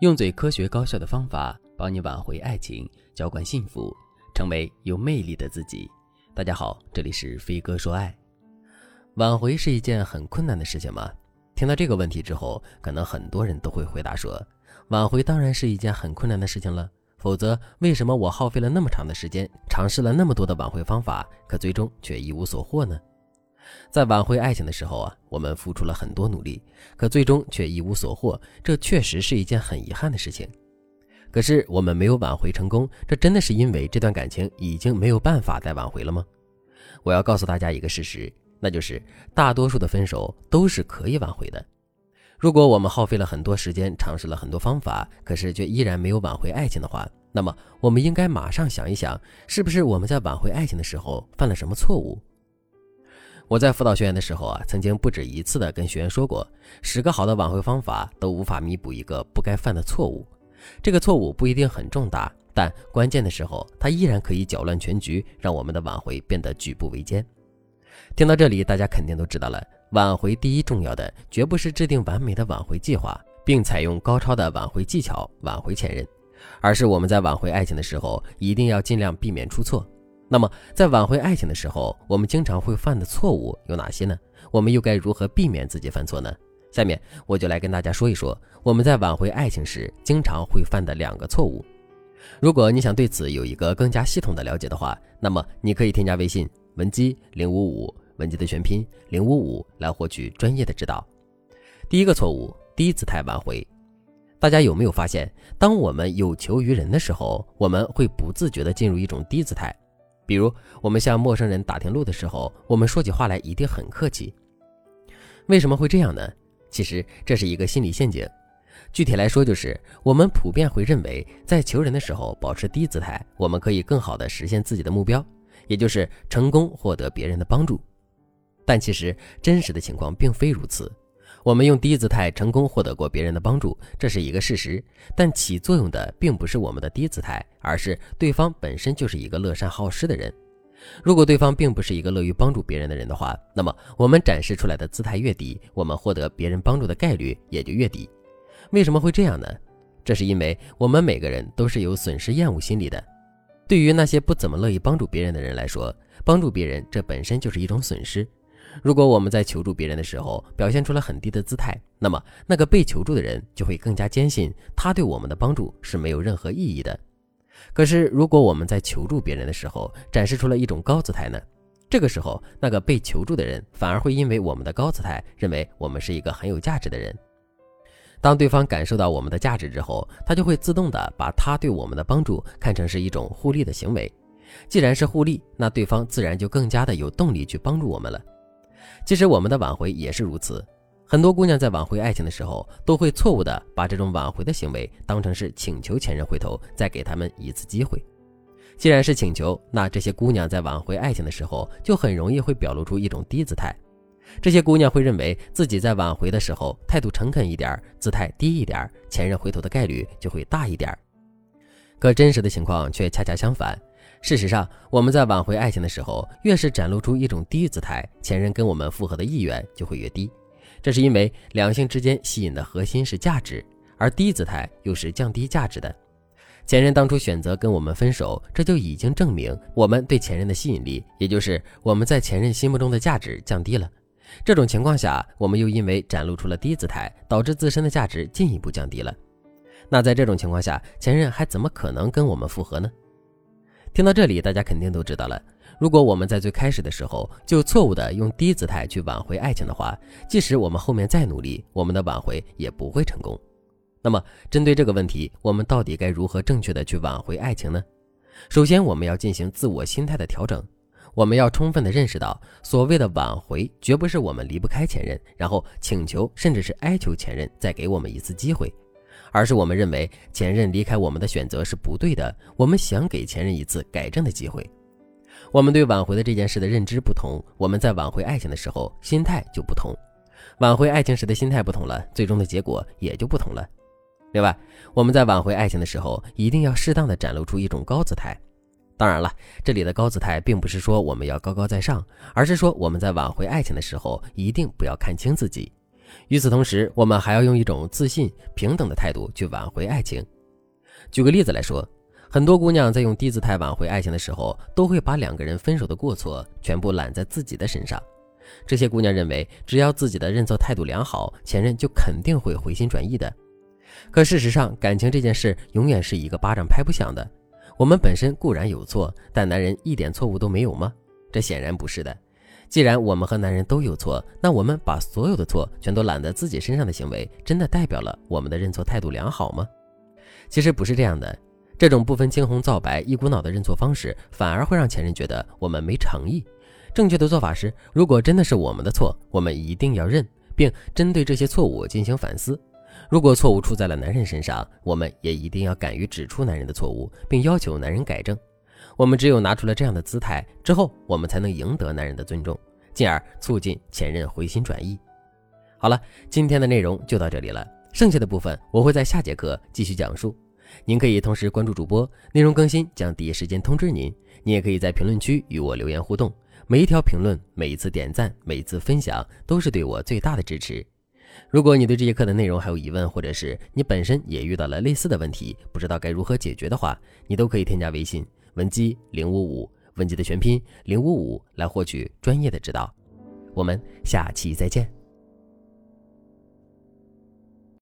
用最科学高效的方法帮你挽回爱情，浇灌幸福，成为有魅力的自己。大家好，这里是飞哥说爱。挽回是一件很困难的事情吗？听到这个问题之后，可能很多人都会回答说，挽回当然是一件很困难的事情了。否则，为什么我耗费了那么长的时间，尝试了那么多的挽回方法，可最终却一无所获呢？在挽回爱情的时候啊，我们付出了很多努力，可最终却一无所获，这确实是一件很遗憾的事情。可是我们没有挽回成功，这真的是因为这段感情已经没有办法再挽回了吗？我要告诉大家一个事实，那就是大多数的分手都是可以挽回的。如果我们耗费了很多时间，尝试了很多方法，可是却依然没有挽回爱情的话，那么我们应该马上想一想，是不是我们在挽回爱情的时候犯了什么错误？我在辅导学员的时候啊，曾经不止一次的跟学员说过，十个好的挽回方法都无法弥补一个不该犯的错误。这个错误不一定很重大，但关键的时候，它依然可以搅乱全局，让我们的挽回变得举步维艰。听到这里，大家肯定都知道了，挽回第一重要的绝不是制定完美的挽回计划，并采用高超的挽回技巧挽回前任，而是我们在挽回爱情的时候，一定要尽量避免出错。那么，在挽回爱情的时候，我们经常会犯的错误有哪些呢？我们又该如何避免自己犯错呢？下面我就来跟大家说一说我们在挽回爱情时经常会犯的两个错误。如果你想对此有一个更加系统的了解的话，那么你可以添加微信文姬零五五，文姬的全拼零五五，来获取专业的指导。第一个错误，低姿态挽回。大家有没有发现，当我们有求于人的时候，我们会不自觉地进入一种低姿态？比如，我们向陌生人打听路的时候，我们说起话来一定很客气。为什么会这样呢？其实这是一个心理陷阱。具体来说，就是我们普遍会认为，在求人的时候保持低姿态，我们可以更好的实现自己的目标，也就是成功获得别人的帮助。但其实真实的情况并非如此。我们用低姿态成功获得过别人的帮助，这是一个事实。但起作用的并不是我们的低姿态，而是对方本身就是一个乐善好施的人。如果对方并不是一个乐于帮助别人的人的话，那么我们展示出来的姿态越低，我们获得别人帮助的概率也就越低。为什么会这样呢？这是因为我们每个人都是有损失厌恶心理的。对于那些不怎么乐意帮助别人的人来说，帮助别人这本身就是一种损失。如果我们在求助别人的时候表现出了很低的姿态，那么那个被求助的人就会更加坚信他对我们的帮助是没有任何意义的。可是，如果我们在求助别人的时候展示出了一种高姿态呢？这个时候，那个被求助的人反而会因为我们的高姿态，认为我们是一个很有价值的人。当对方感受到我们的价值之后，他就会自动的把他对我们的帮助看成是一种互利的行为。既然是互利，那对方自然就更加的有动力去帮助我们了。其实我们的挽回也是如此，很多姑娘在挽回爱情的时候，都会错误的把这种挽回的行为当成是请求前任回头，再给他们一次机会。既然是请求，那这些姑娘在挽回爱情的时候，就很容易会表露出一种低姿态。这些姑娘会认为自己在挽回的时候态度诚恳一点，姿态低一点，前任回头的概率就会大一点。可真实的情况却恰恰相反。事实上，我们在挽回爱情的时候，越是展露出一种低姿态，前任跟我们复合的意愿就会越低。这是因为两性之间吸引的核心是价值，而低姿态又是降低价值的。前任当初选择跟我们分手，这就已经证明我们对前任的吸引力，也就是我们在前任心目中的价值降低了。这种情况下，我们又因为展露出了低姿态，导致自身的价值进一步降低了。那在这种情况下，前任还怎么可能跟我们复合呢？听到这里，大家肯定都知道了。如果我们在最开始的时候就错误的用低姿态去挽回爱情的话，即使我们后面再努力，我们的挽回也不会成功。那么，针对这个问题，我们到底该如何正确的去挽回爱情呢？首先，我们要进行自我心态的调整。我们要充分的认识到，所谓的挽回，绝不是我们离不开前任，然后请求甚至是哀求前任再给我们一次机会。而是我们认为前任离开我们的选择是不对的，我们想给前任一次改正的机会。我们对挽回的这件事的认知不同，我们在挽回爱情的时候心态就不同。挽回爱情时的心态不同了，最终的结果也就不同了。另外，我们在挽回爱情的时候，一定要适当的展露出一种高姿态。当然了，这里的高姿态并不是说我们要高高在上，而是说我们在挽回爱情的时候，一定不要看清自己。与此同时，我们还要用一种自信、平等的态度去挽回爱情。举个例子来说，很多姑娘在用低姿态挽回爱情的时候，都会把两个人分手的过错全部揽在自己的身上。这些姑娘认为，只要自己的认错态度良好，前任就肯定会回心转意的。可事实上，感情这件事永远是一个巴掌拍不响的。我们本身固然有错，但男人一点错误都没有吗？这显然不是的。既然我们和男人都有错，那我们把所有的错全都揽在自己身上的行为，真的代表了我们的认错态度良好吗？其实不是这样的。这种不分青红皂白、一股脑的认错方式，反而会让前任觉得我们没诚意。正确的做法是，如果真的是我们的错，我们一定要认，并针对这些错误进行反思。如果错误出在了男人身上，我们也一定要敢于指出男人的错误，并要求男人改正。我们只有拿出了这样的姿态之后，我们才能赢得男人的尊重，进而促进前任回心转意。好了，今天的内容就到这里了，剩下的部分我会在下节课继续讲述。您可以同时关注主播，内容更新将第一时间通知您。你也可以在评论区与我留言互动，每一条评论、每一次点赞、每一次分享，都是对我最大的支持。如果你对这节课的内容还有疑问，或者是你本身也遇到了类似的问题，不知道该如何解决的话，你都可以添加微信文姬零五五，文姬的全拼零五五，来获取专业的指导。我们下期再见。